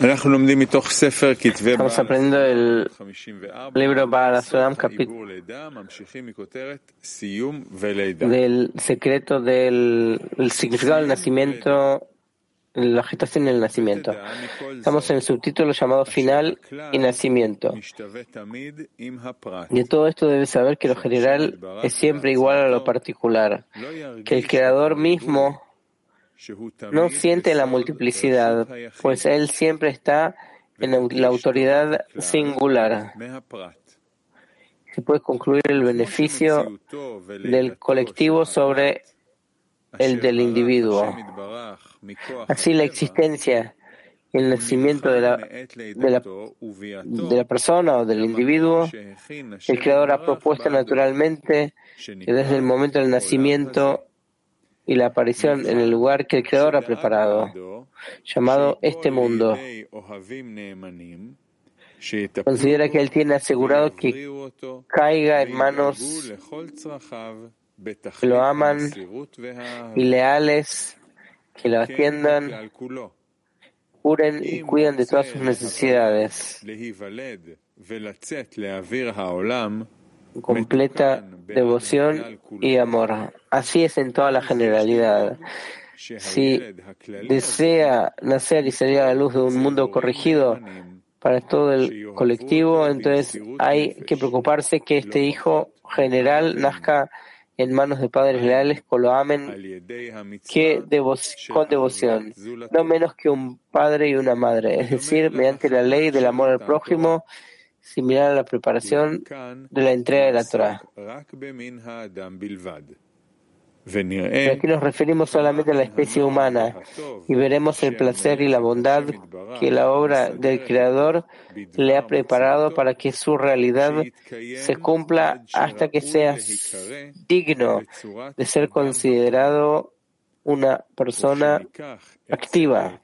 Estamos aprendiendo el libro Baal Sulam, capítulo del secreto del el significado del nacimiento, la gestación y el nacimiento. Estamos en el subtítulo llamado Final y Nacimiento. De todo esto debes saber que lo general es siempre igual a lo particular, que el creador mismo no siente la multiplicidad, pues él siempre está en la autoridad singular. Se puede concluir el beneficio del colectivo sobre el del individuo. Así la existencia y el nacimiento de la, de la, de la persona o del individuo, el Creador ha propuesto naturalmente que desde el momento del nacimiento y la aparición en el lugar que el Creador ha preparado, llamado este mundo. Considera que Él tiene asegurado que caiga en manos que lo aman y leales, que lo atiendan, curen y cuiden de todas sus necesidades completa devoción y amor. Así es en toda la generalidad. Si desea nacer y salir a la luz de un mundo corregido para todo el colectivo, entonces hay que preocuparse que este hijo general nazca en manos de padres leales que lo amen que con devoción, no menos que un padre y una madre, es decir, mediante la ley del amor al prójimo similar a la preparación de la entrega de la Torah. Pero aquí nos referimos solamente a la especie humana y veremos el placer y la bondad que la obra del Creador le ha preparado para que su realidad se cumpla hasta que sea digno de ser considerado una persona activa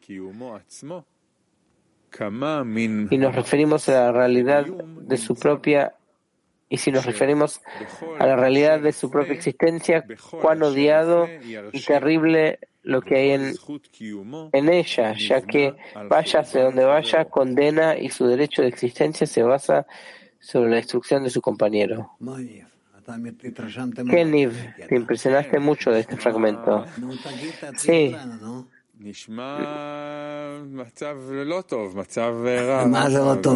y nos referimos a la realidad de su propia y si nos referimos a la realidad de su propia existencia, cuán odiado y terrible lo que hay en, en ella, ya que vaya hacia donde vaya, condena y su derecho de existencia se basa sobre la destrucción de su compañero. Keniv, te impresionaste mucho de este fragmento. Sí,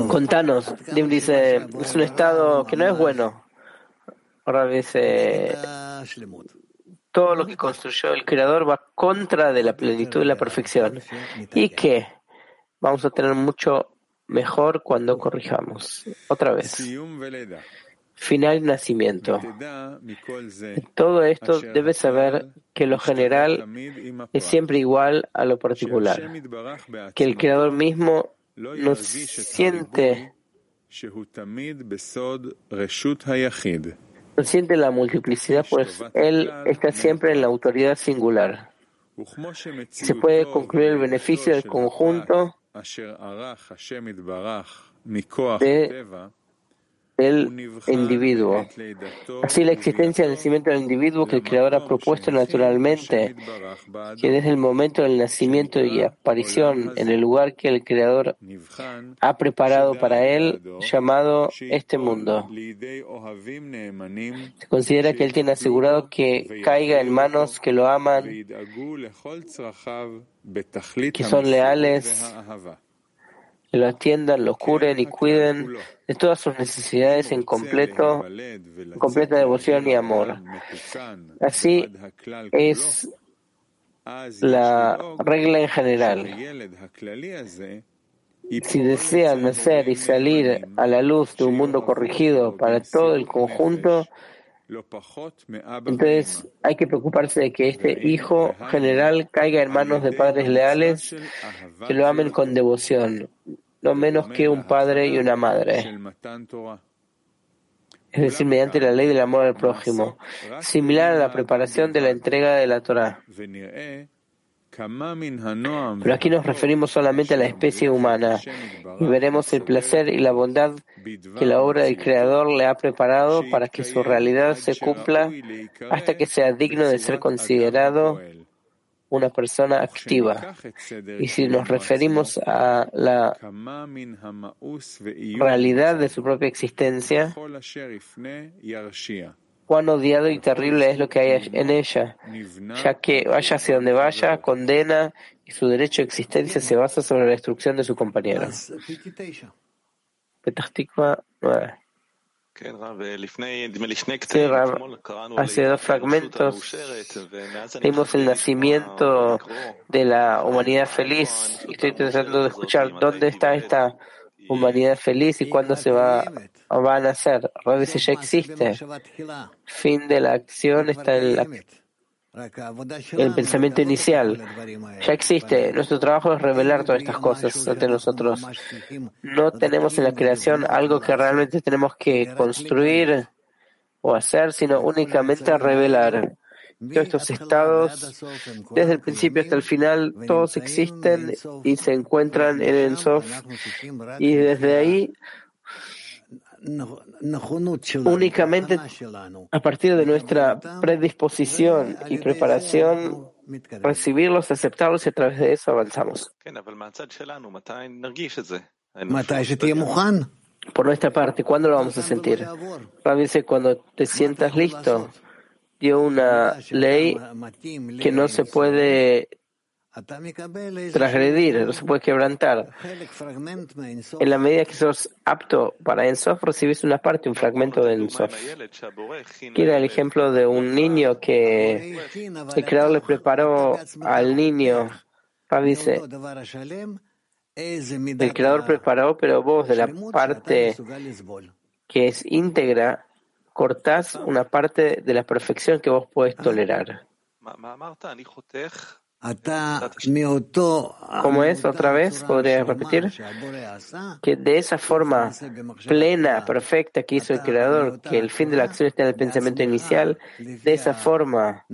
Contanos, Dim dice, es un estado que no es bueno. Ahora dice, todo lo que construyó el Creador va contra de la plenitud y la perfección. Y que vamos a tener mucho mejor cuando corrijamos. Otra vez final nacimiento. todo esto debe saber que lo general es siempre igual a lo particular, que el Creador mismo nos siente no siente la multiplicidad, pues Él está siempre en la autoridad singular. Se puede concluir el beneficio del conjunto de del individuo. Así la existencia del nacimiento del individuo que el Creador ha propuesto naturalmente, que desde el momento del nacimiento y aparición en el lugar que el Creador ha preparado para él, llamado este mundo. Se considera que él tiene asegurado que caiga en manos que lo aman, que son leales, lo atiendan, lo curen y cuiden de todas sus necesidades en completo, completa devoción y amor. Así es la regla en general. Si desean nacer y salir a la luz de un mundo corregido para todo el conjunto, entonces hay que preocuparse de que este hijo general caiga en manos de padres leales que lo amen con devoción, no menos que un padre y una madre. Es decir, mediante la ley del amor al prójimo, similar a la preparación de la entrega de la Torah. Pero aquí nos referimos solamente a la especie humana y veremos el placer y la bondad que la obra del Creador le ha preparado para que su realidad se cumpla hasta que sea digno de ser considerado una persona activa. Y si nos referimos a la realidad de su propia existencia, cuán odiado y terrible es lo que hay en ella, ya que vaya hacia donde vaya, condena y su derecho de existencia se basa sobre la destrucción de su compañero. Petahtikva 9. Sí, hace dos fragmentos. vimos el nacimiento de la humanidad feliz y estoy tratando de escuchar dónde está esta humanidad feliz y cuándo se va, va a nacer. Veces ya existe. Fin de la acción está en la el pensamiento inicial ya existe. Nuestro trabajo es revelar todas estas cosas ante nosotros. No tenemos en la creación algo que realmente tenemos que construir o hacer, sino únicamente revelar. Todos estos estados, desde el principio hasta el final, todos existen y se encuentran en el Sof. Y desde ahí Únicamente a partir de nuestra predisposición y preparación, recibirlos, aceptarlos y a través de eso avanzamos. Por nuestra parte, ¿cuándo lo vamos a sentir? dice, cuando te sientas listo, dio una ley que no se puede transgredir, no se puede quebrantar. En la medida que sos apto para Ensof, recibís una parte, un fragmento de Ensof. Quiero el ejemplo de un niño que el creador le preparó al niño. dice, el creador preparó, pero vos de la parte que es íntegra, cortás una parte de la perfección que vos podés tolerar. ¿Cómo es otra vez? ¿Podría repetir? Que de esa forma plena, perfecta que hizo el Creador, que el fin de la acción está en el pensamiento inicial, de esa forma,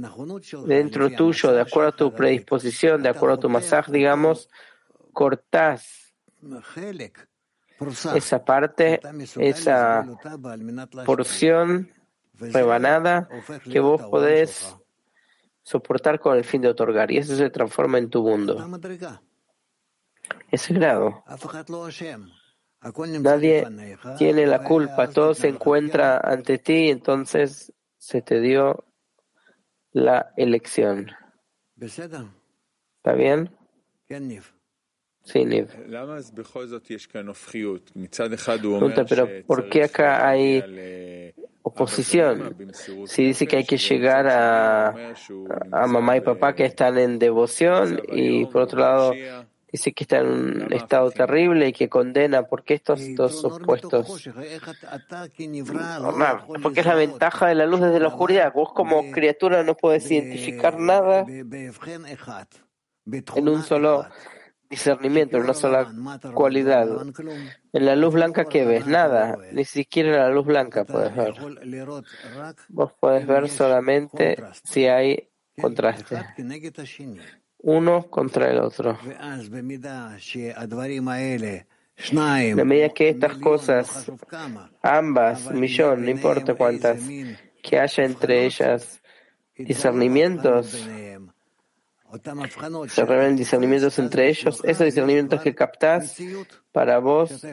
dentro tuyo, de acuerdo a tu predisposición, de acuerdo a tu masaje, digamos, cortás esa parte, esa porción rebanada que vos podés soportar con el fin de otorgar, y eso se transforma en tu mundo. Ese grado. Nadie tiene la culpa, todo se encuentra ante ti, entonces se te dio la elección. ¿Está bien? Sí, Niv. pero ¿por qué acá hay oposición. Si dice que hay que llegar a, a mamá y papá que están en devoción y por otro lado dice que está en un estado terrible y que condena, ¿por qué estos dos opuestos? porque es la ventaja de la luz desde la oscuridad. Vos como criatura no puedes identificar nada en un solo discernimiento, en una sola cualidad. En la luz blanca, ¿qué ves? Nada, ni siquiera en la luz blanca puedes ver. Vos puedes ver solamente si hay contraste. Uno contra el otro. La medida que estas cosas, ambas, millón, no importa cuántas, que haya entre ellas discernimientos, se revelan discernimientos entre ellos. Esos discernimientos que captás, para vos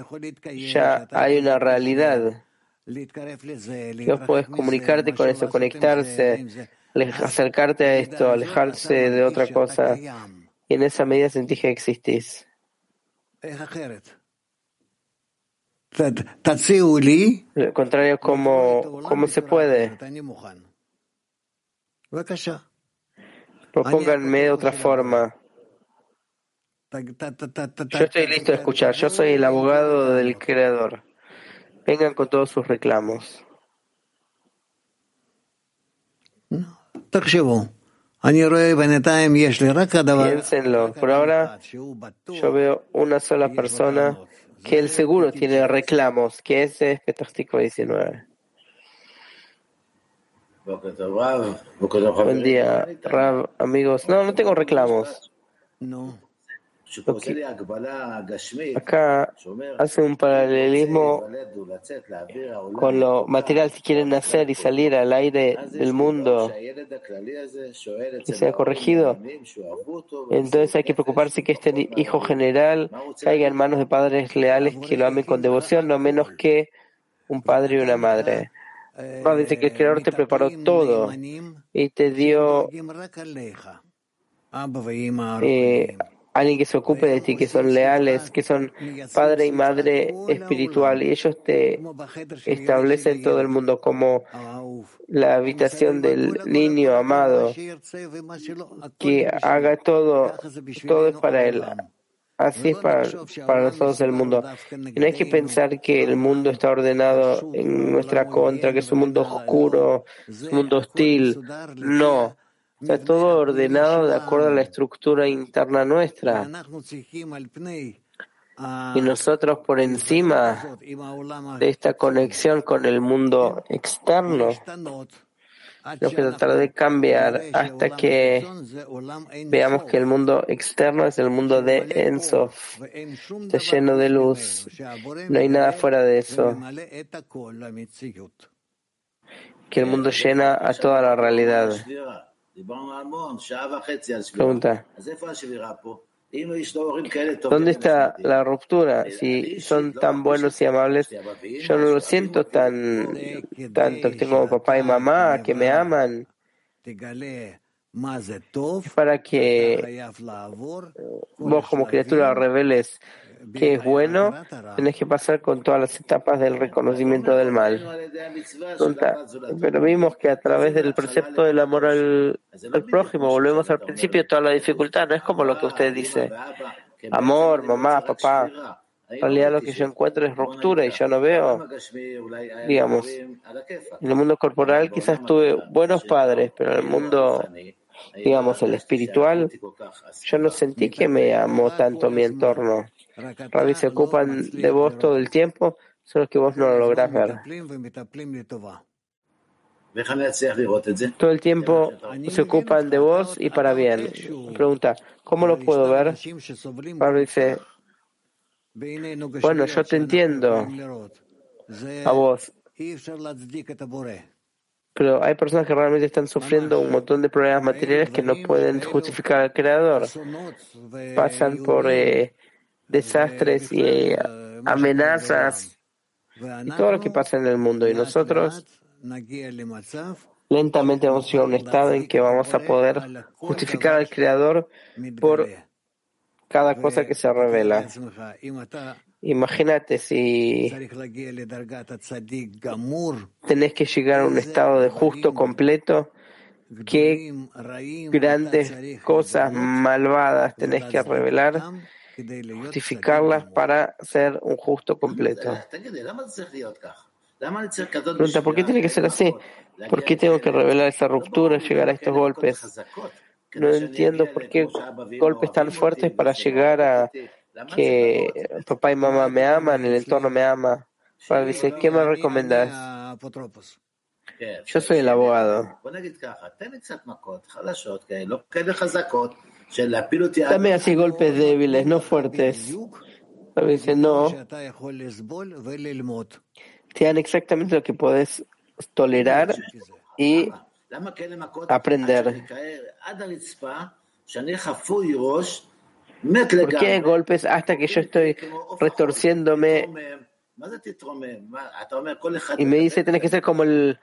ya hay una realidad. Vos podés comunicarte con eso, conectarse, acercarte a esto, alejarse de otra cosa. Y en esa medida sentís que existís. Al contrario, ¿cómo, cómo se puede? Propónganme de otra forma. Yo estoy listo a escuchar. Yo soy el abogado del Creador. Vengan con todos sus reclamos. Piénsenlo. Por ahora, yo veo una sola persona que él seguro tiene reclamos, que ese es Petartico 19. Buen día, Rab, amigos. No, no tengo reclamos. No. Acá hace un paralelismo con lo material. Si quieren nacer y salir al aire del mundo que sea corregido, entonces hay que preocuparse que este hijo general caiga en manos de padres leales que lo amen con devoción, no menos que un padre y una madre. Dice que el Creador te preparó todo y te dio eh, alguien que se ocupe de ti, que son leales, que son padre y madre espiritual, y ellos te establecen todo el mundo como la habitación del niño amado, que haga todo, todo es para él. Así es para, para nosotros el mundo. No hay que pensar que el mundo está ordenado en nuestra contra, que es un mundo oscuro, un mundo hostil. No. Está todo ordenado de acuerdo a la estructura interna nuestra. Y nosotros por encima de esta conexión con el mundo externo, tenemos que tratar de cambiar hasta que veamos que el mundo externo es el mundo de Ensof, está lleno de luz. No hay nada fuera de eso. Que el mundo llena a toda la realidad. Pregunta. ¿Dónde está la ruptura? Si son tan buenos y amables, yo no lo siento tan tanto. Tengo papá y mamá que me aman. Para que vos como criatura reveles que es bueno, tienes que pasar con todas las etapas del reconocimiento del mal. Pero vimos que a través del precepto del amor al, prójimo, volvemos al principio, toda la dificultad, no es como lo que usted dice. Amor, mamá, papá. En realidad lo que yo encuentro es ruptura y yo no veo, digamos, en el mundo corporal quizás tuve buenos padres, pero en el mundo digamos, el espiritual, yo no sentí que me amó tanto mi entorno. Rabbi se ocupan de vos todo el tiempo, solo que vos no lo lográs ver. Todo el tiempo se ocupan de vos y para bien. Pregunta, ¿cómo lo puedo ver? Rabbi dice, bueno, yo te entiendo a vos. Pero hay personas que realmente están sufriendo un montón de problemas materiales que no pueden justificar al Creador. Pasan por eh, desastres y eh, amenazas y todo lo que pasa en el mundo. Y nosotros lentamente vamos a llegar a un estado en que vamos a poder justificar al Creador por cada cosa que se revela. Imagínate si tenés que llegar a un estado de justo completo, qué grandes cosas malvadas tenés que revelar, justificarlas para ser un justo completo. Pregunta, ¿por qué tiene que ser así? ¿Por qué tengo que revelar esa ruptura, llegar a estos golpes? No entiendo por qué golpes tan fuertes para llegar a que papá y mamá me aman, el entorno me ama. Para dice, ¿qué me recomendas? Yo soy el abogado. Dame así golpes débiles, no fuertes. Dice, no. Te dan exactamente lo que puedes tolerar y aprender. ¿Por qué golpes hasta que yo estoy retorciéndome? Y me dice, tienes que ser como el,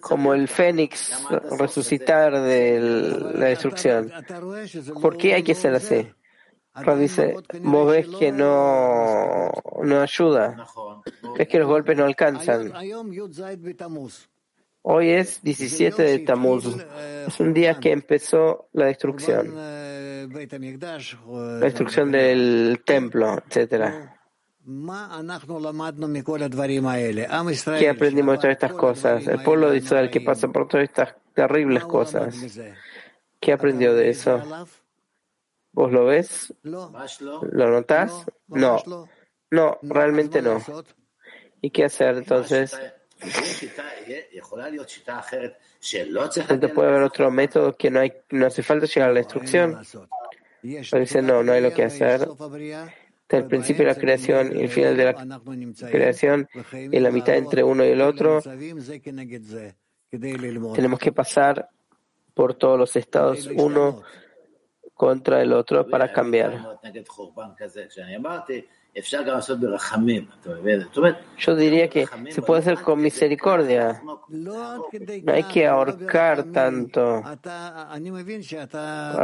como el fénix, resucitar de la destrucción. ¿Por qué hay que ser así? Pero dice, vos ves que no, no ayuda. Es que los golpes no alcanzan. Hoy es 17 de Tammuz. Es un día que empezó la destrucción. La destrucción del templo, etc. ¿Qué aprendimos de todas estas cosas? El pueblo de Israel que pasa por todas estas terribles cosas. ¿Qué aprendió de eso? ¿Vos lo ves? ¿Lo notás? No. No, realmente no. ¿Y qué hacer entonces? puede haber otro método que no, hay, no hace falta llegar a la instrucción. Pero dice, no, no hay lo que hacer. El principio de la creación y el final de la creación y la mitad entre uno y el otro. Tenemos que pasar por todos los estados uno contra el otro para cambiar. Yo diría que se puede hacer con misericordia. No hay que ahorcar tanto.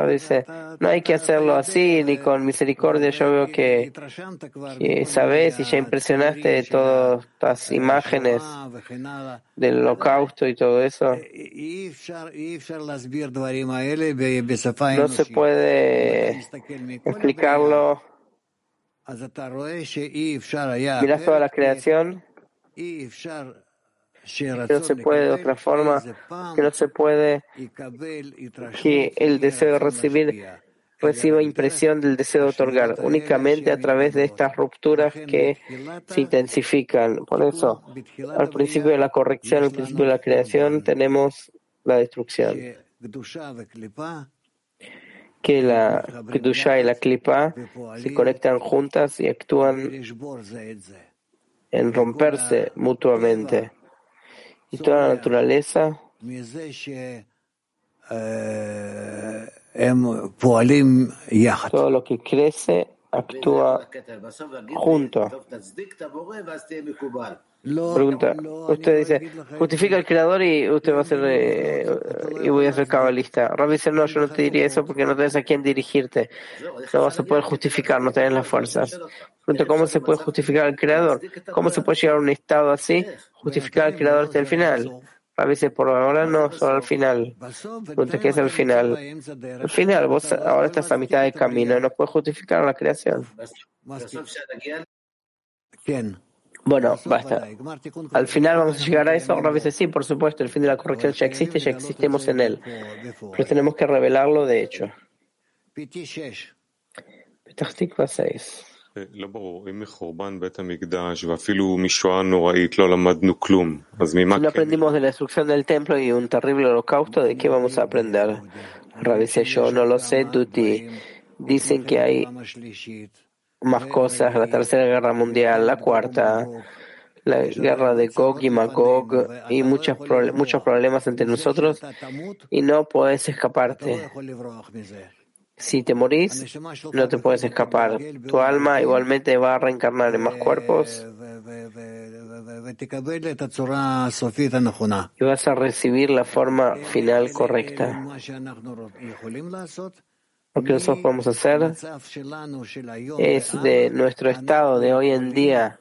dice, no hay que hacerlo así ni con misericordia. Yo veo que, sabes y ya impresionaste de todas estas imágenes del holocausto y todo eso. No se puede explicarlo Miras toda la creación, que no se puede de otra forma, que no se puede que el deseo de recibir reciba impresión del deseo de otorgar, únicamente a través de estas rupturas que se intensifican. Por eso, al principio de la corrección, al principio de la creación, tenemos la destrucción que la Kedusha y la Klipa se conectan juntas y actúan en romperse mutuamente. Y toda la naturaleza. todo lo que crece actúa junto. Pregunta, usted dice, justifica al creador y usted va a ser eh, y voy a ser cabalista. Rabbi dice, no, yo no te diría eso porque no tienes a quién dirigirte. No vas a poder justificar, no tienes las fuerzas. Pregunta, ¿cómo se puede justificar al creador? ¿Cómo se puede llegar a un estado así? Justificar al creador hasta el final. Rabbi dice, por ahora no, solo al final. Pregunta, ¿qué es el final? El final, vos ahora estás a mitad de camino y no puedes justificar la creación. ¿Quién? Bueno, basta. Al final vamos a llegar a eso. A veces sí, por supuesto, el fin de la corrección ya existe, ya existimos en él. Pero tenemos que revelarlo de hecho. Petah 6. Si no aprendimos de la destrucción del templo y un terrible holocausto, ¿de qué vamos a aprender? Rabice, yo no lo sé, Tuti. Dicen que hay más cosas, la Tercera Guerra Mundial, la Cuarta, la guerra de Gog y Magog y muchos, muchos problemas entre nosotros y no puedes escaparte. Si te morís, no te puedes escapar. Tu alma igualmente va a reencarnar en más cuerpos y vas a recibir la forma final correcta. Lo que nosotros podemos hacer es de nuestro estado de hoy en día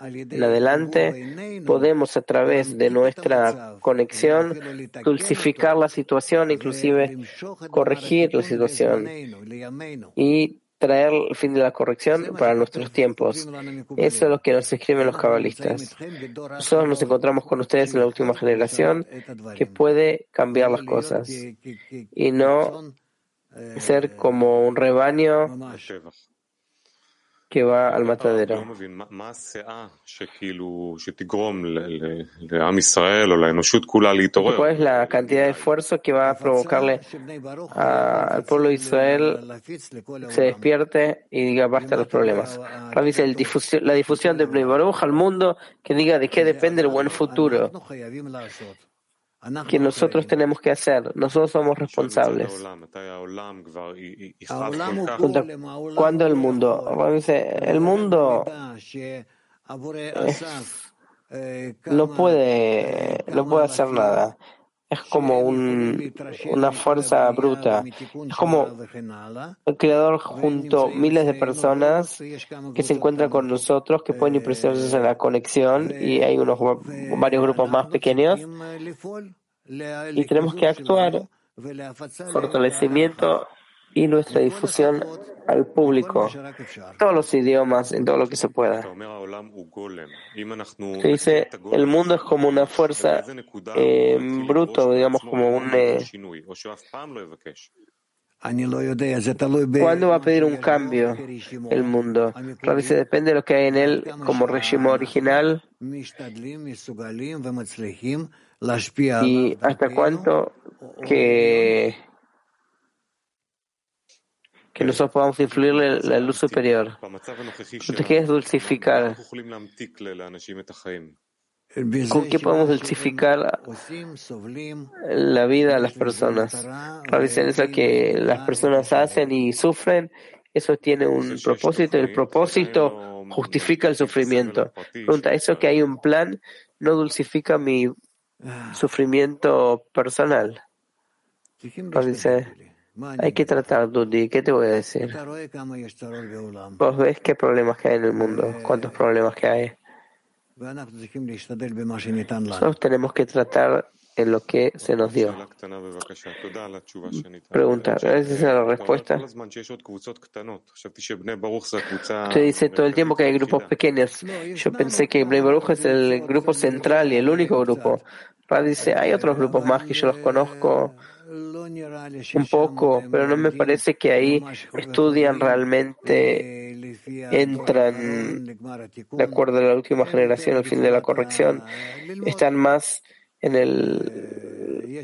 en adelante, podemos a través de nuestra conexión dulcificar la situación, inclusive corregir la situación y traer el fin de la corrección para nuestros tiempos. Eso es lo que nos escriben los cabalistas. Nosotros nos encontramos con ustedes en la última generación que puede cambiar las cosas y no ser como un rebaño que va al matadero. ¿Cuál es la cantidad de esfuerzo que va a provocarle al pueblo de Israel se despierte y diga basta los problemas? dice la difusión de Bnei Baruch al mundo que diga de qué depende el buen futuro que nosotros tenemos que hacer. Nosotros somos responsables. ¿Cuándo el mundo? El mundo no puede, no puede hacer nada. Es como un, una fuerza bruta. Es como el creador junto a miles de personas que se encuentran con nosotros, que pueden impresionarse en la conexión y hay unos varios grupos más pequeños. Y tenemos que actuar fortalecimiento y nuestra difusión al público, todos los idiomas, en todo lo que se pueda. Se dice, el mundo es como una fuerza eh, bruto, digamos, como un... Eh, ¿Cuándo va a pedir un cambio el mundo? Veces depende de lo que hay en él como régimen original y hasta cuánto que que nosotros podamos influirle la luz superior. ¿Qué es dulcificar? ¿Con qué podemos dulcificar la vida a las personas? Dicen eso que las personas hacen y sufren, eso tiene un propósito, el propósito justifica el sufrimiento. Pregunta, ¿eso que hay un plan no dulcifica mi sufrimiento personal? Dice, hay que tratar, Dudi, ¿qué te voy a decir? Vos ves qué problemas que hay en el mundo, cuántos problemas que hay. Nosotros tenemos que tratar en lo que se nos dio. Pregunta, gracias a la respuesta. Usted dice todo el tiempo que hay grupos pequeños. Yo pensé que Bnei Baruch es el grupo central y el único grupo. Rad dice, hay otros grupos más que yo los conozco un poco, pero no me parece que ahí estudian realmente, entran de acuerdo a la última generación, al fin de la corrección, están más en el,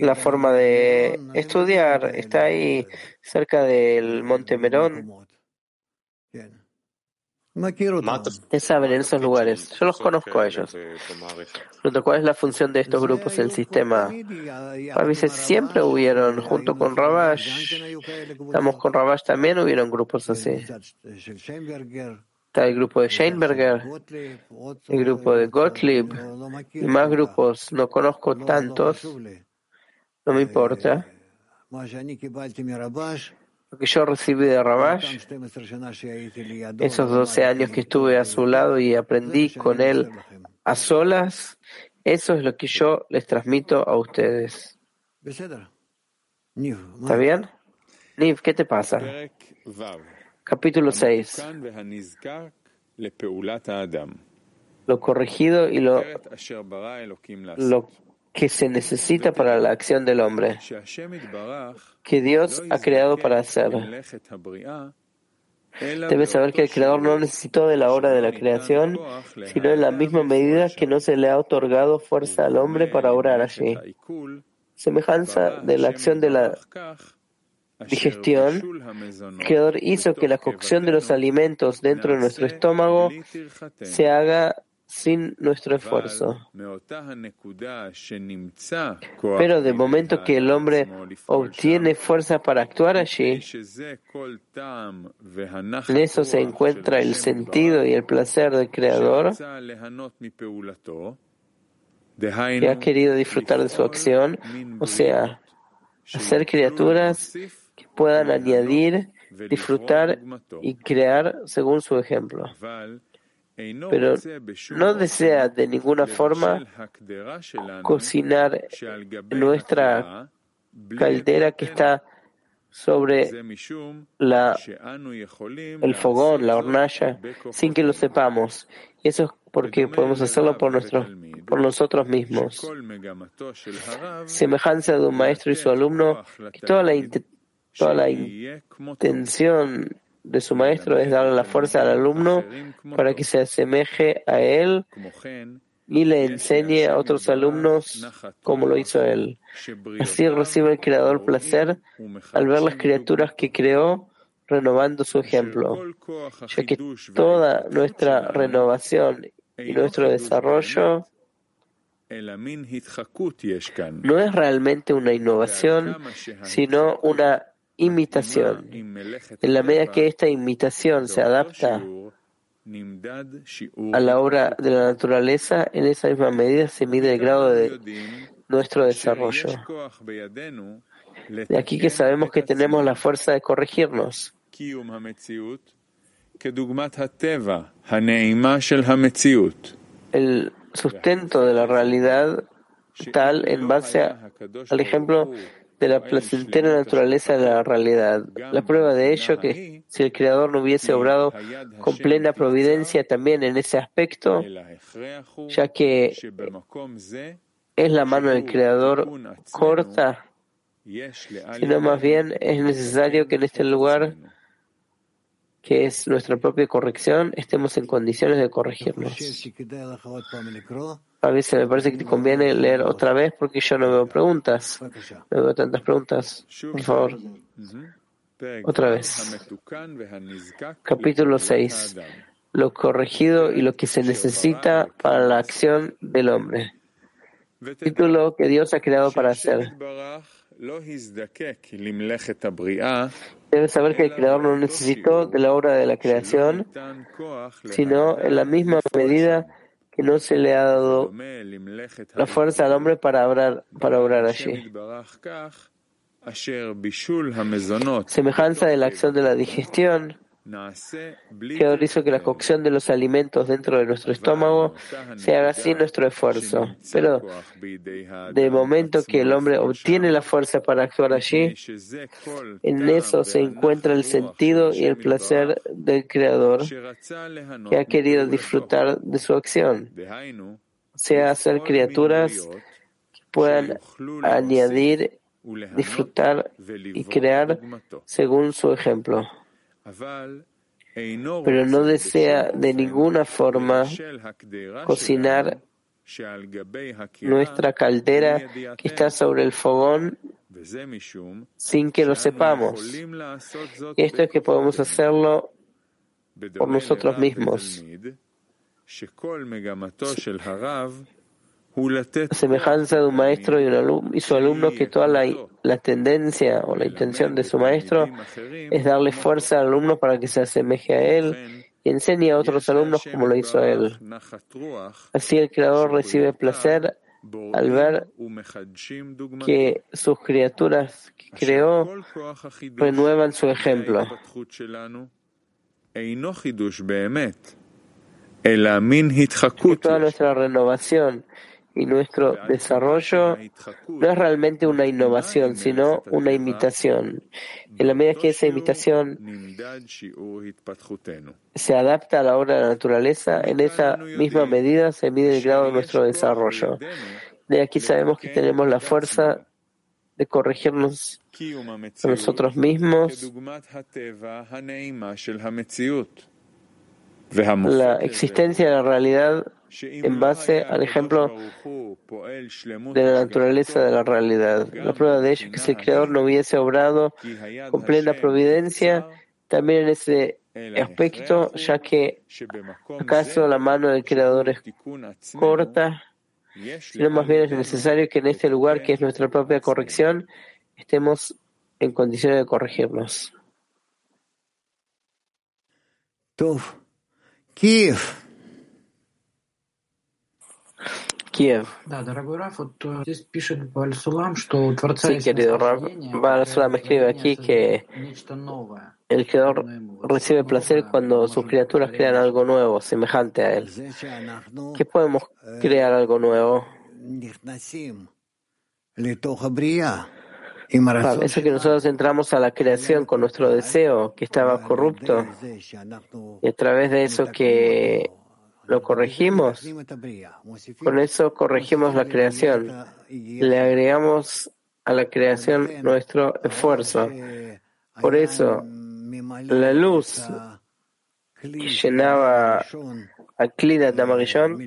la forma de estudiar, está ahí cerca del Monte Merón. Ustedes saben en esos lugares, yo los conozco a ellos. ¿Cuál es la función de estos grupos en el sistema? A veces siempre hubieron, junto con Rabash, estamos con Rabash también hubieron grupos así. Está el grupo de Scheinberger, el grupo de Gottlieb y más grupos. No conozco tantos, no me importa. Lo que yo recibí de Rabash, esos 12 años que estuve a su lado y aprendí con él a solas, eso es lo que yo les transmito a ustedes. ¿Está bien? Niv, ¿qué te pasa? Capítulo 6. Lo corregido y lo, lo que se necesita para la acción del hombre, que Dios ha creado para hacer. Debes saber que el Creador no necesitó de la obra de la creación, sino en la misma medida que no se le ha otorgado fuerza al hombre para obrar allí. Semejanza de la acción de la digestión, el Creador hizo que la cocción de los alimentos dentro de nuestro estómago se haga sin nuestro esfuerzo. Pero de momento que el hombre obtiene fuerza para actuar allí, en eso se encuentra el sentido y el placer del Creador que ha querido disfrutar de su acción, o sea, hacer criaturas que puedan añadir, disfrutar y crear según su ejemplo pero no desea de ninguna forma cocinar nuestra caldera que está sobre la, el fogón, la hornalla, sin que lo sepamos. Y eso es porque podemos hacerlo por, nuestros, por nosotros mismos. Semejanza de un maestro y su alumno, que toda la, toda la intención de su maestro es darle la fuerza al alumno para que se asemeje a él y le enseñe a otros alumnos como lo hizo él. Así recibe el Creador placer al ver las criaturas que creó renovando su ejemplo, ya que toda nuestra renovación y nuestro desarrollo no es realmente una innovación, sino una imitación. En la medida que esta imitación se adapta a la obra de la naturaleza, en esa misma medida se mide el grado de nuestro desarrollo. De aquí que sabemos que tenemos la fuerza de corregirnos. El sustento de la realidad tal en base al ejemplo de la placentera naturaleza de la realidad. La prueba de ello que si el Creador no hubiese obrado con plena providencia también en ese aspecto, ya que es la mano del Creador corta, sino más bien es necesario que en este lugar que es nuestra propia corrección, estemos en condiciones de corregirnos. A veces me parece que te conviene leer otra vez porque yo no veo preguntas. No veo tantas preguntas. Por favor. Otra vez. Capítulo 6. Lo corregido y lo que se necesita para la acción del hombre. Título que Dios ha creado para hacer. Debe saber que el Creador no necesitó de la obra de la creación, sino en la misma medida que no se le ha dado la fuerza al hombre para obrar, para obrar allí. Semejanza de la acción de la digestión, que hizo que la cocción de los alimentos dentro de nuestro estómago se haga sin nuestro esfuerzo. Pero de momento que el hombre obtiene la fuerza para actuar allí, en eso se encuentra el sentido y el placer del Creador que ha querido disfrutar de su acción, sea hacer criaturas que puedan añadir, disfrutar y crear según su ejemplo pero no desea de ninguna forma cocinar nuestra caldera que está sobre el fogón sin que lo sepamos. Y esto es que podemos hacerlo por nosotros mismos semejanza de un maestro y, un y su alumno que toda la, tendencia o la intención de su maestro es darle fuerza al alumno para que se asemeje a él y enseñe a otros alumnos como lo hizo él. Así el Creador recibe placer al ver que sus criaturas que creó renuevan su ejemplo. toda nuestra renovación y nuestro desarrollo no es realmente una innovación, sino una imitación. En la medida que esa imitación se adapta a la obra de la naturaleza, en esa misma medida se mide el grado de nuestro desarrollo. De aquí sabemos que tenemos la fuerza de corregirnos a nosotros mismos la existencia de la realidad en base al ejemplo de la naturaleza de la realidad. La prueba de ello es que si el Creador no hubiese obrado con plena providencia, también en ese aspecto, ya que acaso la mano del Creador es corta, sino más bien es necesario que en este lugar, que es nuestra propia corrección, estemos en condiciones de corregirnos. Kiev. Kiev. Sí, querido Balsulam escribe aquí que el Creador recibe placer cuando sus criaturas crean algo nuevo, semejante a Él. ¿Qué podemos crear algo nuevo? eso que nosotros entramos a la creación con nuestro deseo que estaba corrupto y a través de eso que lo corregimos, con eso corregimos la creación. Le agregamos a la creación nuestro esfuerzo. Por eso, la luz que llenaba a Klida Damarillón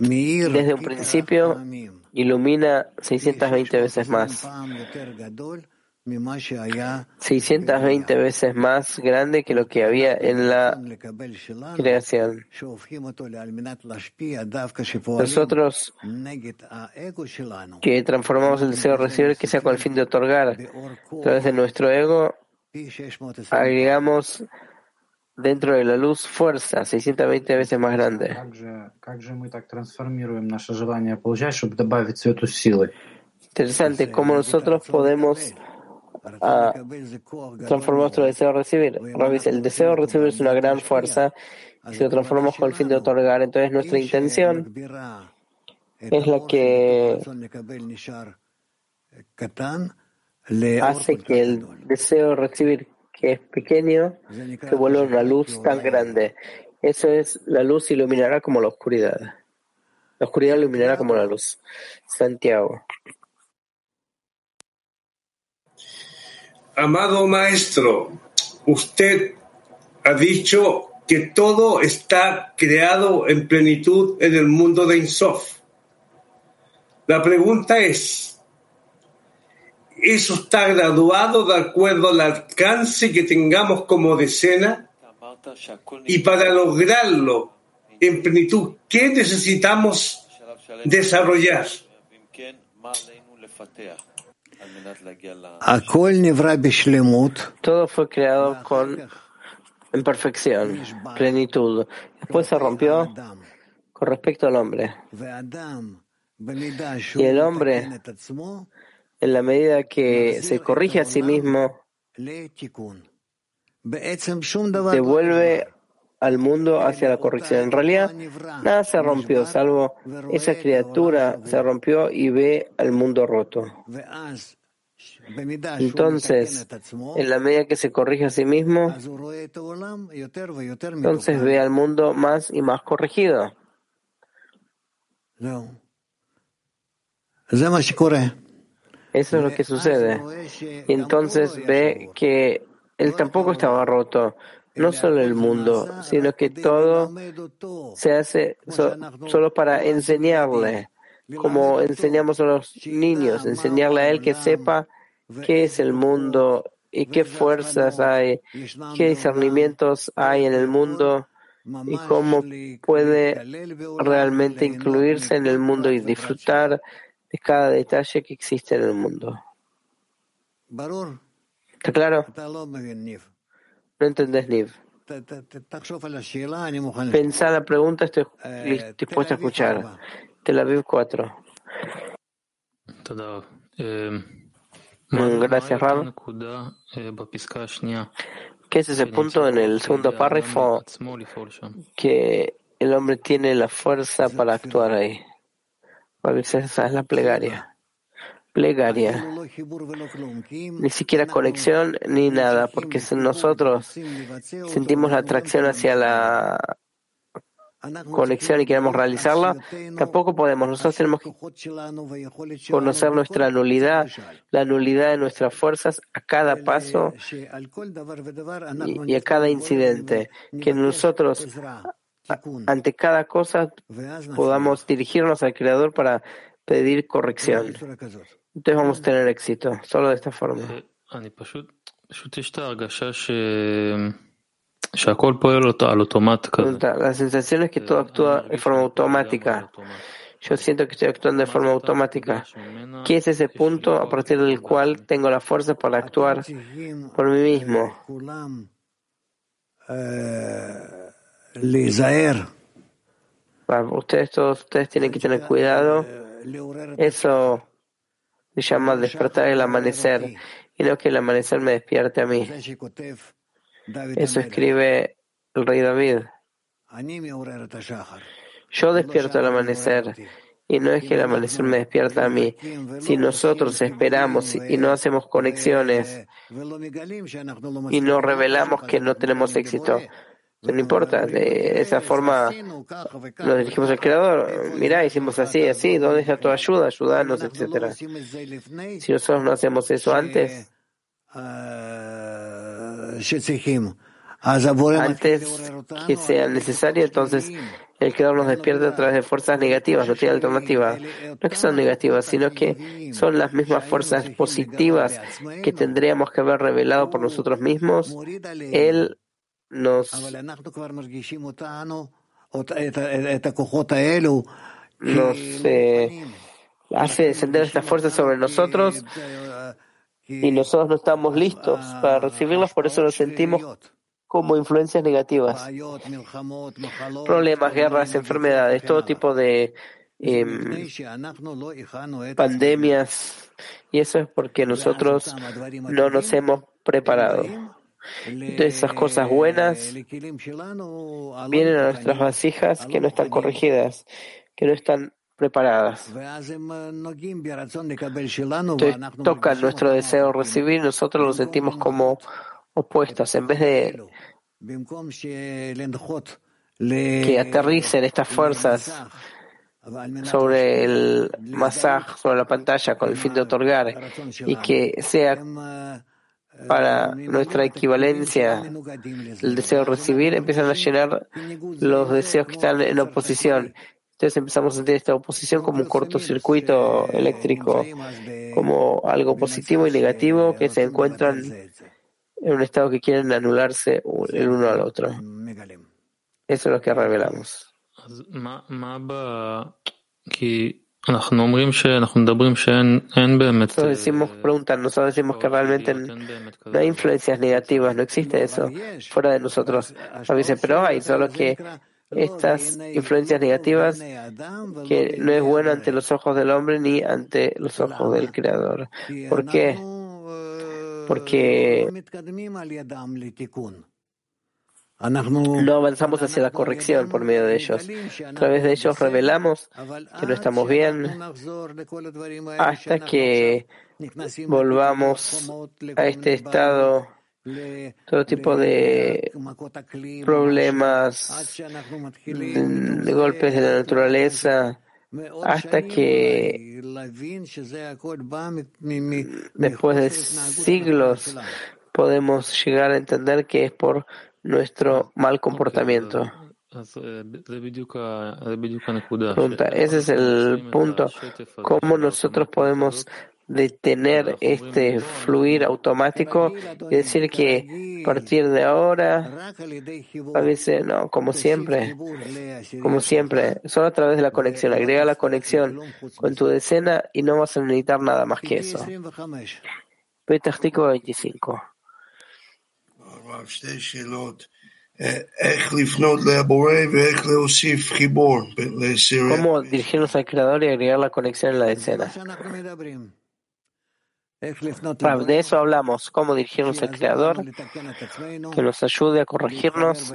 desde un principio ilumina 620 veces más. 620 veces más grande que lo que había en la creación. Nosotros que transformamos el deseo de recibir que sea con el fin de otorgar a través de nuestro ego, agregamos dentro de la luz fuerza 620 veces más grande. Interesante cómo nosotros podemos ah, transformar nuestro deseo de recibir. el deseo de recibir es una gran fuerza y si lo transformamos con el fin de otorgar, entonces nuestra intención es la que hace que el deseo de recibir que es pequeño, se vuelve una luz tan grande. Eso es, la luz iluminará como la oscuridad. La oscuridad iluminará como la luz. Santiago. Amado maestro, usted ha dicho que todo está creado en plenitud en el mundo de Insof. La pregunta es, eso está graduado de acuerdo al alcance que tengamos como decena y para lograrlo en plenitud, ¿qué necesitamos desarrollar? Todo fue creado con en perfección, plenitud. Después se rompió con respecto al hombre. Y el hombre, en la medida que se corrige a sí mismo, devuelve al mundo hacia la corrección. En realidad, nada se rompió, salvo esa criatura se rompió y ve al mundo roto. Entonces, en la medida que se corrige a sí mismo, entonces ve al mundo más y más corregido. Eso es lo que sucede. Y entonces ve que él tampoco estaba roto, no solo el mundo, sino que todo se hace solo para enseñarle, como enseñamos a los niños, enseñarle a él que sepa qué es el mundo y qué fuerzas hay, qué discernimientos hay en el mundo y cómo puede realmente incluirse en el mundo y disfrutar de cada detalle que existe en el mundo. ¿Está claro? No entendés, Niv. Pensá la pregunta, estoy dispuesto a escuchar. Tel Aviv 4. Gracias, Rab. ¿Qué es ese punto en el segundo párrafo que el hombre tiene la fuerza para actuar ahí? Esa es la plegaria. Plegaria. Ni siquiera conexión ni nada, porque nosotros sentimos la atracción hacia la conexión y queremos realizarla, tampoco podemos. Nosotros tenemos que conocer nuestra nulidad, la nulidad de nuestras fuerzas a cada paso y, a cada incidente. Que nosotros, ante cada cosa, podamos dirigirnos al Creador para pedir corrección. Entonces vamos a tener éxito, solo de esta forma. La sensación es que todo actúa de forma automática. Yo siento que estoy actuando de forma automática. ¿Qué es ese punto a partir del cual tengo la fuerza para actuar por mí mismo? Ustedes todos ustedes tienen que tener cuidado. Eso se llama despertar el amanecer y no que el amanecer me despierte a mí. Eso escribe el rey David. Yo despierto al amanecer y no es que el amanecer me despierta a mí. Si nosotros esperamos y no hacemos conexiones y no revelamos que no tenemos éxito, no importa, de esa forma nos dirigimos al Creador. Mirá, hicimos así, así, ¿dónde está tu ayuda? Ayúdanos, etcétera. Si nosotros no hacemos eso antes, antes que sea necesario, entonces el creador nos despierta a través de fuerzas negativas, no tiene alternativa. No es que son negativas, sino que son las mismas fuerzas positivas que tendríamos que haber revelado por nosotros mismos. Él nos nos eh, hace descender estas fuerzas sobre nosotros y nosotros no estamos listos para recibirlas, por eso lo sentimos como influencias negativas. Problemas, guerras, enfermedades, todo tipo de em, pandemias. Y eso es porque nosotros no nos hemos preparado. Entonces esas cosas buenas vienen a nuestras vasijas que no están corregidas, que no están preparadas. tocan nuestro deseo recibir, nosotros lo sentimos como opuestos. En vez de que aterricen estas fuerzas sobre el masaje, sobre la pantalla, con el fin de otorgar, y que sea para nuestra equivalencia el deseo de recibir, empiezan a llenar los deseos que están en oposición Entonces empezamos a sentir esta oposición como un cortocircuito eléctrico, como algo positivo y negativo que se encuentran en un estado que quieren anularse el uno al otro. Eso es lo que revelamos. Nosotros decimos, preguntan, nosotros decimos que realmente no hay influencias negativas, no existe eso fuera de nosotros. dice, pero hay, solo que estas influencias negativas que no es bueno ante los ojos del hombre ni ante los ojos del Creador. ¿Por qué? Porque no avanzamos hacia la corrección por medio de ellos. A través de ellos revelamos que no estamos bien hasta que volvamos a este estado, todo tipo de problemas, de golpes de la naturaleza, hasta que después de siglos podemos llegar a entender que es por nuestro mal comportamiento. Pregunta, ese es el punto. ¿Cómo nosotros podemos detener este fluir automático y decir que a partir de ahora, a veces no, como siempre, como siempre, solo a través de la conexión, agrega la conexión con tu decena y no vas a necesitar nada más que eso. Petástico 25. ¿Cómo dirigirnos al Creador y agregar la conexión en la escena? De eso hablamos, cómo dirigirnos al Creador, que nos ayude a corregirnos,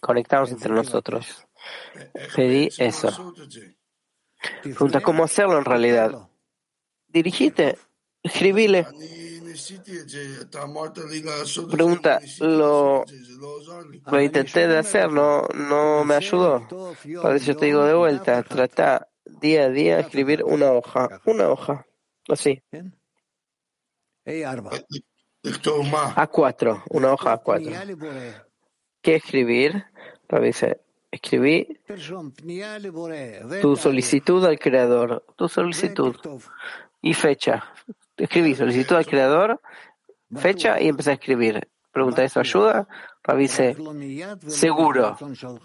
conectarnos entre nosotros. Pedí eso. Pregunta, ¿cómo hacerlo en realidad? Dirigite, escribile. Pregunta, lo, lo intenté de hacer, no, no me ayudó. Para eso te digo de vuelta, trata día a día escribir una hoja, una hoja, así. A4, una hoja A4. ¿Qué escribir? Dice, escribí tu solicitud al creador, tu solicitud. Y fecha, escribí solicitud al creador, fecha y empecé a escribir. Pregunta, ¿eso ayuda? dice, seguro,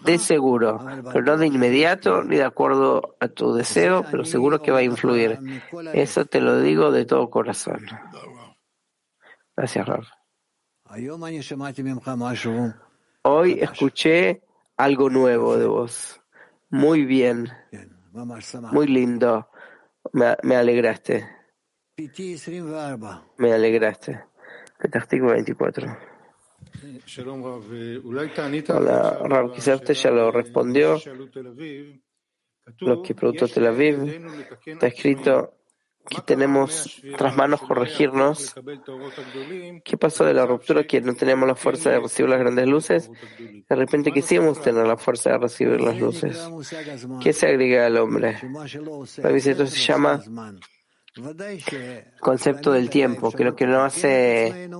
de seguro, pero no de inmediato ni de acuerdo a tu deseo, pero seguro que va a influir. Eso te lo digo de todo corazón. Gracias, Rav. Hoy escuché algo nuevo de vos. Muy bien. Muy lindo. Me, me alegraste. Me alegraste. Petartico 24. Hola, Rav, quizás usted ya lo respondió. Lo que preguntó Tel Aviv está escrito que tenemos tras manos corregirnos. ¿Qué pasó de la ruptura que no teníamos la fuerza de recibir las grandes luces? De repente quisimos tener la fuerza de recibir las luces. ¿Qué se agrega al hombre? Esto se llama concepto del tiempo, que lo que no hace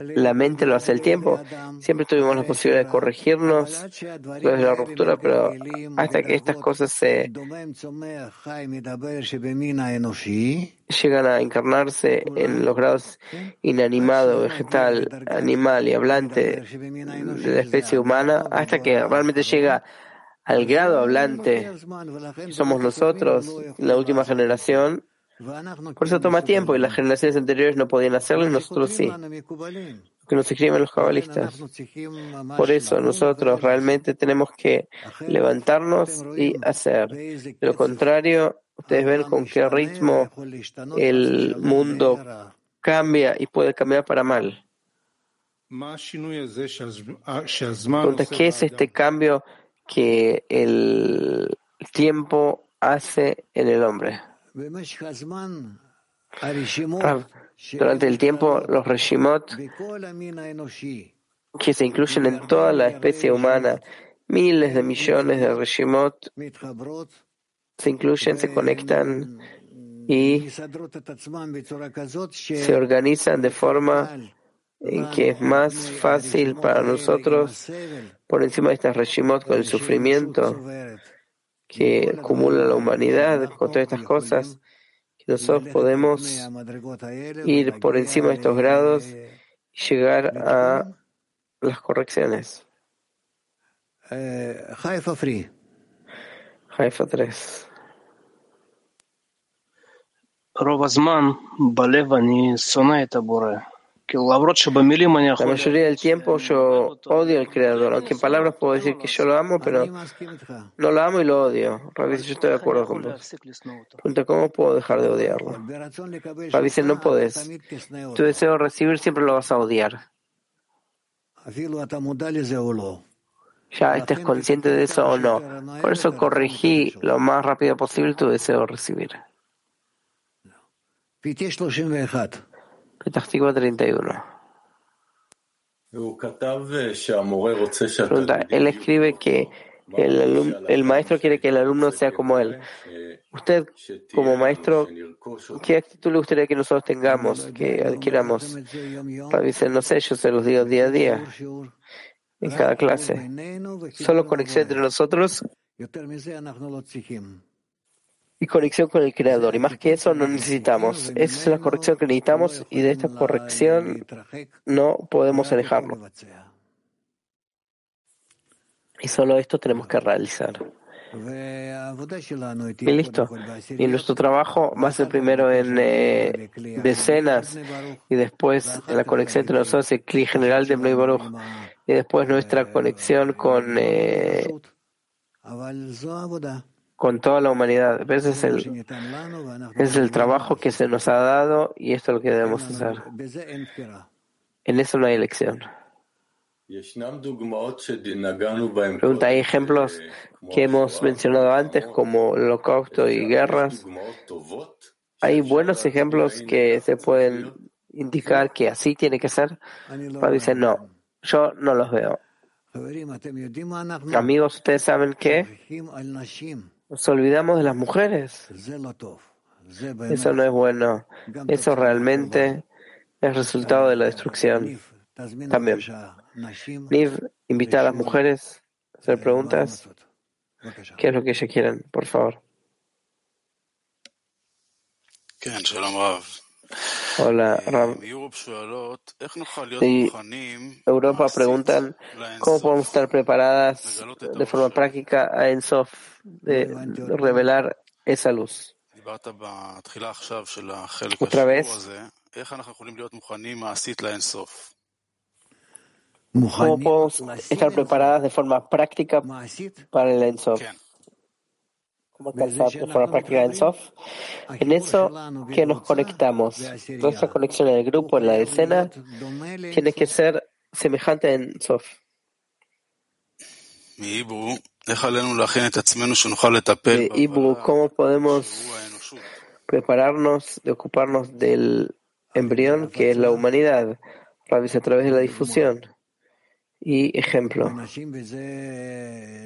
la mente lo hace el tiempo. Siempre tuvimos la posibilidad de corregirnos después de la ruptura, pero hasta que estas cosas se llegan a encarnarse en los grados inanimado, vegetal, animal y hablante de la especie humana, hasta que realmente llega al grado hablante, somos nosotros, la última generación, por eso toma tiempo y las generaciones anteriores no podían hacerlo y nosotros sí. Que nos escriben los cabalistas. Por eso nosotros realmente tenemos que levantarnos y hacer. De lo contrario, ustedes ven con qué ritmo el mundo cambia y puede cambiar para mal. Pregunta, ¿qué es este cambio que el tiempo hace en el hombre? Durante el tiempo, los Reshimot que se incluyen en toda la especie humana, miles de millones de Reshimot se incluyen, se conectan y se organizan de forma en que es más fácil para nosotros por encima de estas Reshimot con el sufrimiento que acumula la humanidad con todas estas cosas, que nosotros podemos ir por encima de estos grados y llegar a las correcciones. Haifa Free. Haifa 3. La mayoría del tiempo yo odio al Creador, aunque en palabras puedo decir que yo lo amo, pero no lo amo y lo odio. Rabbi dice, yo estoy de acuerdo con vos. Pregunta, ¿cómo puedo dejar de odiarlo? Rabbi dice, no puedes. Tu deseo de recibir siempre lo vas a odiar. Ya estés consciente de eso o no. Por eso corregí lo más rápido posible tu deseo de recibir. Petachtigua 31. Pregunta, él escribe que el, el, maestro quiere que el alumno sea como él. Usted, como maestro, ¿qué actitud le gustaría que nosotros tengamos, que adquiramos? Dice, no sé, yo se los digo día a día, en cada clase. Solo conexión entre nosotros y conexión con el Creador. Y más que eso no necesitamos. Esa es la corrección que necesitamos y de esta corrección no podemos alejarlo. Y solo esto tenemos que realizar. Y listo. Y nuestro trabajo va a ser primero en eh, decenas y después en la conexión entre nosotros, el clic general de Bnei Baruch. Y después nuestra conexión con eh, con toda la humanidad. Ese es el, es el trabajo que se nos ha dado y esto es lo que debemos hacer. En eso no hay elección. Pregunta, ¿hay ejemplos que hemos mencionado antes como holocausto y guerras? ¿Hay buenos ejemplos que se pueden indicar que así tiene que ser? Pablo dice, no, yo no los veo. Amigos, ustedes saben que nos olvidamos de las mujeres. Eso no es bueno. Eso realmente es resultado de la destrucción. También. Niv, invita a las mujeres a hacer preguntas. ¿Qué es lo que ellas quieren? Por favor. Hola, Ram. De Europa preguntan cómo podemos estar preparadas de forma práctica a Ensof de revelar esa luz. Otra vez, ¿cómo podemos estar preparadas de forma práctica para el Ensof? ¿Cómo alcanzar de forma práctica en Sof? En eso que nos conectamos. Nuestra conexión en el grupo, en la escena, tiene que ser semejante en Sof. Ibu, ¿cómo podemos prepararnos de ocuparnos del embrión que es la humanidad? a través de la difusión. Y ejemplo.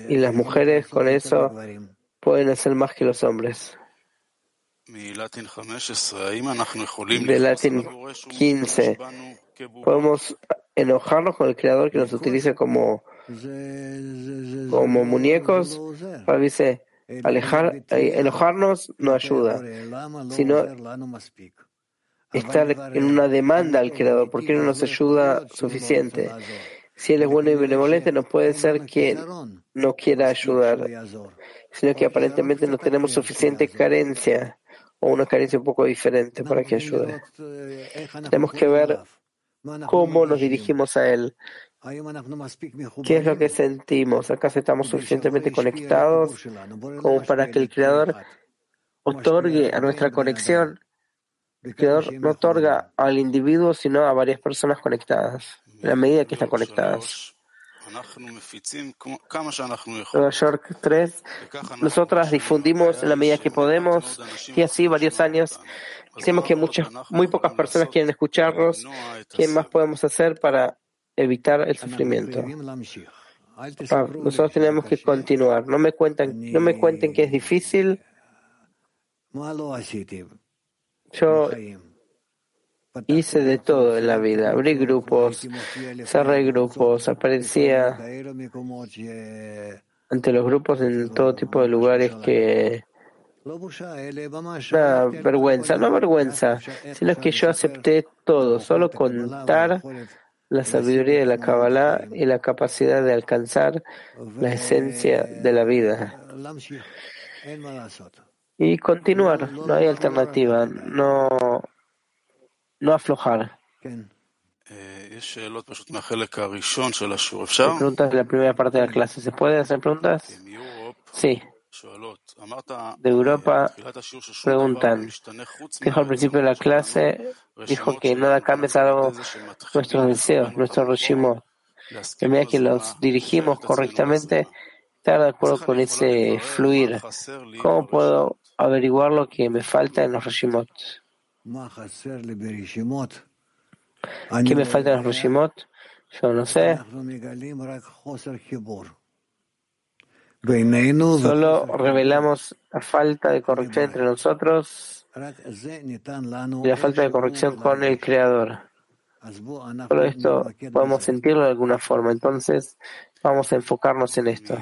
Y las mujeres con eso pueden hacer más que los hombres. De latín 15, podemos enojarnos con el Creador que nos utiliza como, como muñecos. Dice, alejar, eh, enojarnos no ayuda, sino estar en una demanda al Creador, porque no nos ayuda suficiente. Si Él es bueno y benevolente, no puede ser que no quiera ayudar sino que aparentemente no tenemos suficiente carencia o una carencia un poco diferente para que ayude. Tenemos que ver cómo nos dirigimos a Él. ¿Qué es lo que sentimos? ¿Acaso estamos suficientemente conectados como para que el Creador otorgue a nuestra conexión? El Creador no otorga al individuo, sino a varias personas conectadas, la medida que están conectadas. Nueva York 3. Nosotras difundimos en la medida que podemos y así varios años. Decimos que muchas, muy pocas personas quieren escucharnos. ¿Qué más podemos hacer para evitar el sufrimiento? nosotros tenemos que continuar. No me cuenten, no me cuenten que es difícil. Yo Hice de todo en la vida. Abrí grupos, cerré grupos, aparecía ante los grupos en todo tipo de lugares que una vergüenza, no vergüenza, sino que yo acepté todo, solo contar la sabiduría de la Kabbalah y la capacidad de alcanzar la esencia de la vida. Y continuar, no hay alternativa, no, no aflojar. Preguntas de la primera parte de la clase. ¿Se puede hacer preguntas? Sí. De Europa preguntan, dijo al principio de la clase, dijo que nada cambia salvo nuestros deseos, nuestros regimos. Que medida que los dirigimos correctamente, estar de acuerdo con ese fluir. ¿Cómo puedo averiguar lo que me falta en los regimot? ¿Qué me falta en los regimot? Yo no sé. Solo revelamos la falta de corrección entre nosotros y la falta de corrección con el Creador. Solo esto podemos sentirlo de alguna forma. Entonces, vamos a enfocarnos en esto.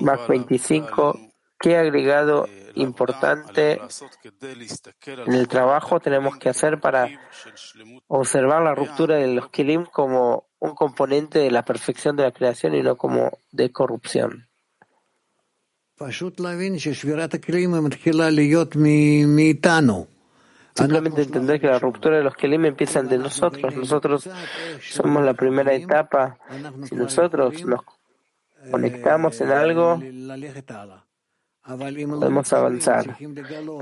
Mac 25 ¿Qué agregado importante en el trabajo tenemos que hacer para observar la ruptura de los Kilim como un componente de la perfección de la creación y no como de corrupción? Simplemente entender que la ruptura de los Kelim empieza de nosotros. Nosotros somos la primera etapa. Si nosotros nos conectamos en algo, podemos avanzar.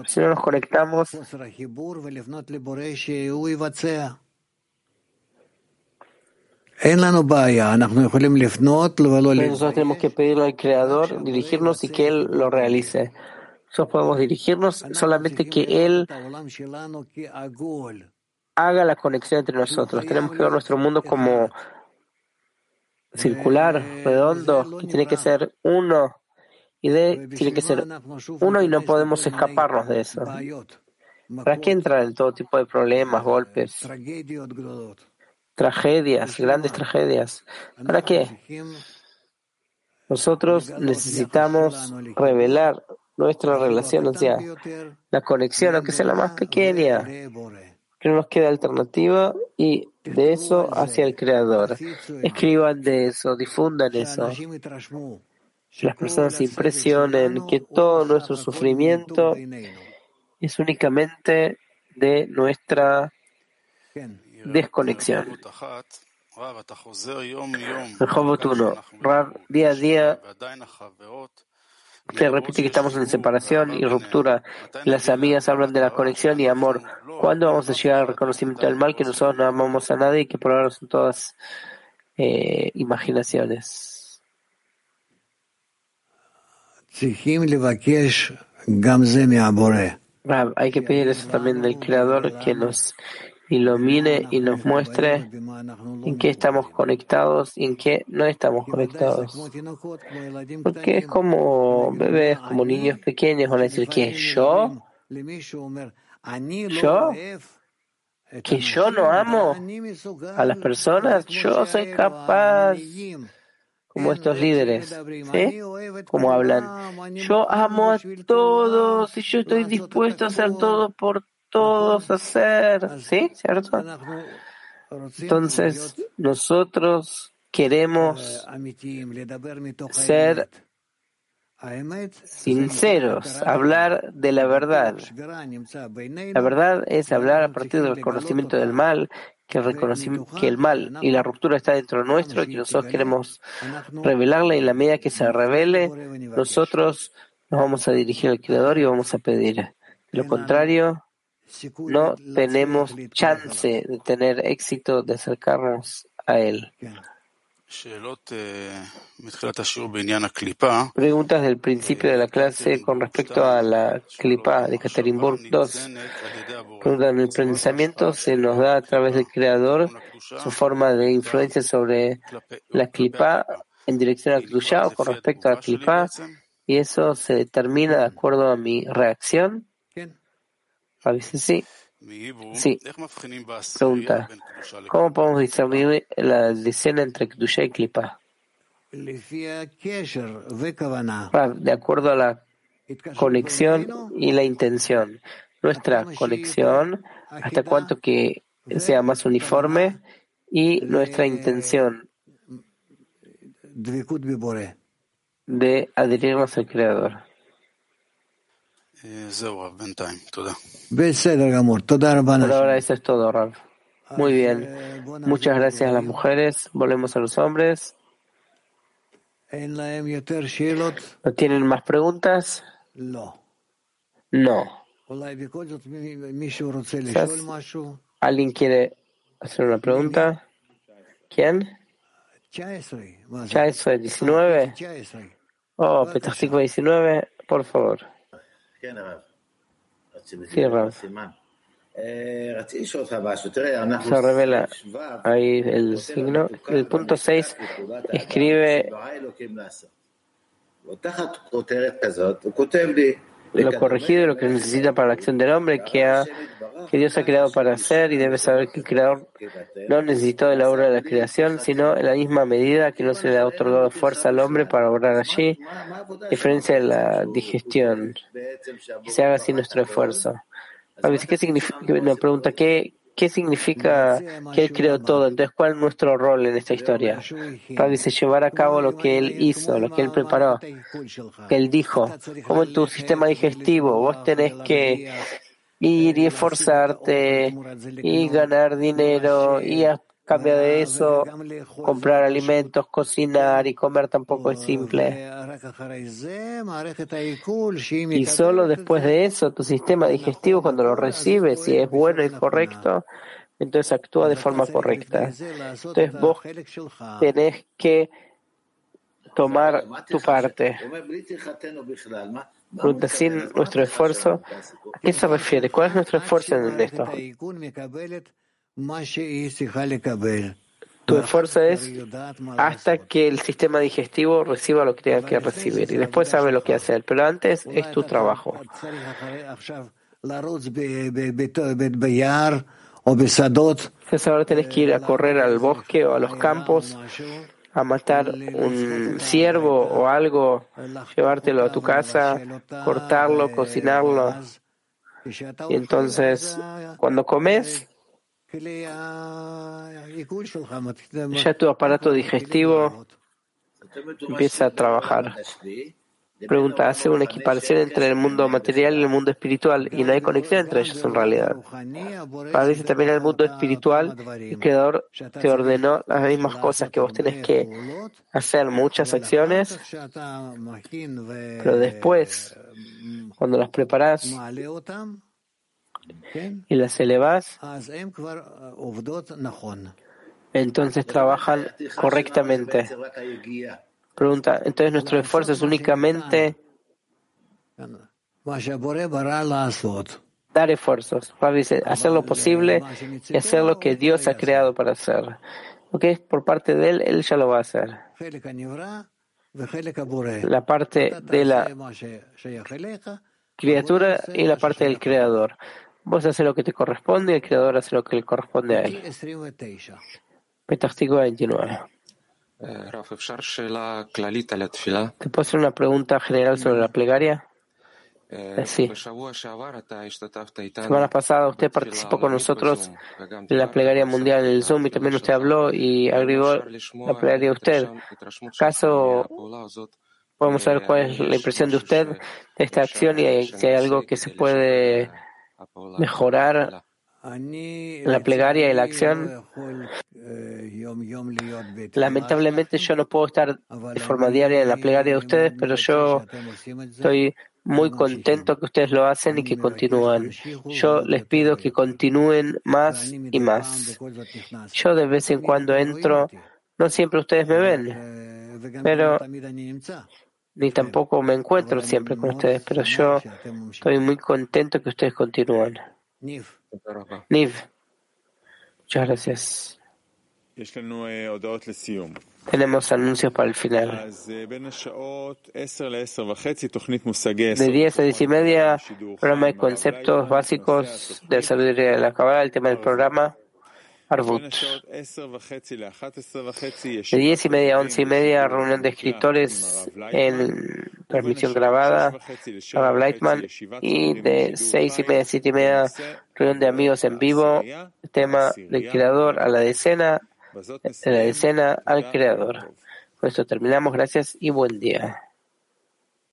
Si no nos conectamos, nosotros tenemos que pedirle al Creador, dirigirnos y que Él lo realice. Nosotros podemos dirigirnos solamente que Él haga la conexión entre nosotros. Tenemos que ver nuestro mundo como circular, redondo, que tiene que ser uno y de, tiene que ser uno y no podemos escaparnos de eso. ¿Para qué entrar en todo tipo de problemas, golpes, tragedias, grandes tragedias? ¿Para qué? Nosotros necesitamos revelar nuestra relación, o sea, la conexión, aunque sea la más pequeña, que no nos quede alternativa y de eso hacia el Creador. Escriban de eso, difundan eso las personas se impresionen que todo nuestro sufrimiento es únicamente de nuestra desconexión. Rehobot 1. día a día se repite que estamos en separación y ruptura. Las amigas hablan de la conexión y amor. ¿Cuándo vamos a llegar al reconocimiento del mal que nosotros no amamos a nadie y que por ahora son todas eh, imaginaciones? Hay que pedir eso también del Creador que nos ilumine y nos muestre en qué estamos conectados y en qué no estamos conectados. Porque es como bebés, como niños pequeños, van a decir que yo, yo, que yo no amo a las personas, yo soy capaz como estos líderes, ¿sí? Como hablan. Yo amo a todos y yo estoy dispuesto a hacer todo por todos hacer, ¿sí? ¿Cierto? Entonces, nosotros queremos ser sinceros, hablar de la verdad. La verdad es hablar a partir del conocimiento del mal que, que el mal y la ruptura está dentro nuestro y que nosotros queremos revelarla y en la medida que se revele, nosotros nos vamos a dirigir al Creador y vamos a pedir. De lo contrario, no tenemos chance de tener éxito, de acercarnos a Él. Preguntas del principio de la clase con respecto a la clipa de Katerinburg 2. Preguntan, ¿el pensamiento se nos da a través del Creador su forma de influencia sobre la clipa en dirección a Kedusha o con respecto a la clipa? ¿Y eso se determina de acuerdo a mi reacción? A veces sí. Sí. Pregunta. ¿Cómo podemos discernir la escena entre Kedusha y Klipa? de acuerdo a la conexión y la intención. Nuestra conexión, hasta cuanto que sea más uniforme, y nuestra intención de adherirnos al Creador. Por ahora eso es todo, Rav. Muy bien. Muchas gracias a las mujeres. Volvemos a los hombres. ¿No tienen más preguntas? No. ¿Alguien quiere hacer una pregunta? ¿Quién? Chaesoy, 19. Oh, Petartico 19, por favor. Sí, Rav. Se revela ahí el signo. El punto 6 escribe lo corregido y lo que necesita para la acción del hombre que, que Dios ha creado para hacer y debe saber que el Creador no necesitó de la obra de la creación, sino en la misma medida que no se le ha otorgado fuerza al hombre para obrar allí, diferencia de la digestión, que se haga así nuestro esfuerzo. ¿qué significa? Una pregunta, ¿qué, ¿Qué significa que Él creó todo? Entonces, ¿cuál es nuestro rol en esta historia? Rabbi llevar a cabo lo que Él hizo, lo que Él preparó, que Él dijo. Como en tu sistema digestivo, vos tenés que ir y esforzarte y ganar dinero y cambio de eso, comprar alimentos, cocinar y comer tampoco es simple. Y solo después de eso, tu sistema digestivo, cuando lo recibes, si es bueno y correcto, entonces actúa de forma correcta. Entonces vos tenés que tomar tu parte. Pregunta, sin nuestro esfuerzo, ¿a qué se refiere? ¿Cuál es nuestro esfuerzo en esto? Tu esfuerzo es hasta que el sistema digestivo reciba lo que tenga que recibir y después sabe lo que hacer, pero antes es tu trabajo. Entonces ahora tenés que ir a correr al bosque o a los campos a matar un ciervo o algo, llevártelo a tu casa, cortarlo, cocinarlo. Y entonces, cuando comes, ya tu aparato digestivo empieza a trabajar. Pregunta, ¿hace una equiparación entre el mundo material y el mundo espiritual? Y no hay conexión entre ellos en realidad. Parece también el mundo espiritual, el Creador te ordenó las mismas cosas que vos tenés que hacer, muchas acciones, pero después, cuando las preparas, y las elevas, entonces trabajan correctamente. Pregunta, entonces nuestro esfuerzo es únicamente dar esfuerzos, hacer lo posible y hacer lo que Dios ha creado para hacer. Lo que es por parte de Él, Él ya lo va a hacer. La parte de la criatura y la parte del creador. Vos haces lo que te corresponde y el creador hace lo que le corresponde a él. Petartigo 29. Eh, ¿Te puedo hacer una pregunta general sobre la plegaria? Eh, eh, sí. La semana pasada usted participó con nosotros en la plegaria mundial en el Zoom y también usted habló y agregó la plegaria de usted. ¿Acaso podemos saber cuál es la impresión de usted de esta acción y si hay algo que se puede mejorar la plegaria y la acción. Lamentablemente yo no puedo estar de forma diaria en la plegaria de ustedes, pero yo estoy muy contento que ustedes lo hacen y que continúan. Yo les pido que continúen más y más. Yo de vez en cuando entro, no siempre ustedes me ven, pero ni tampoco me encuentro siempre con ustedes, pero yo estoy muy contento que ustedes continúen. Niv, muchas gracias. Tenemos anuncios para el final. De 10 a 10 y media, programa de conceptos básicos de sabiduría de la Kabbalah, el tema del programa. Arvut. De 10 y media a 11 y media, reunión de escritores en transmisión grabada, Rabbi Leitman, y de 6 y media a 7 y media, reunión de amigos en vivo, tema del creador a la decena, de la decena al creador. Con esto terminamos. Gracias y buen día.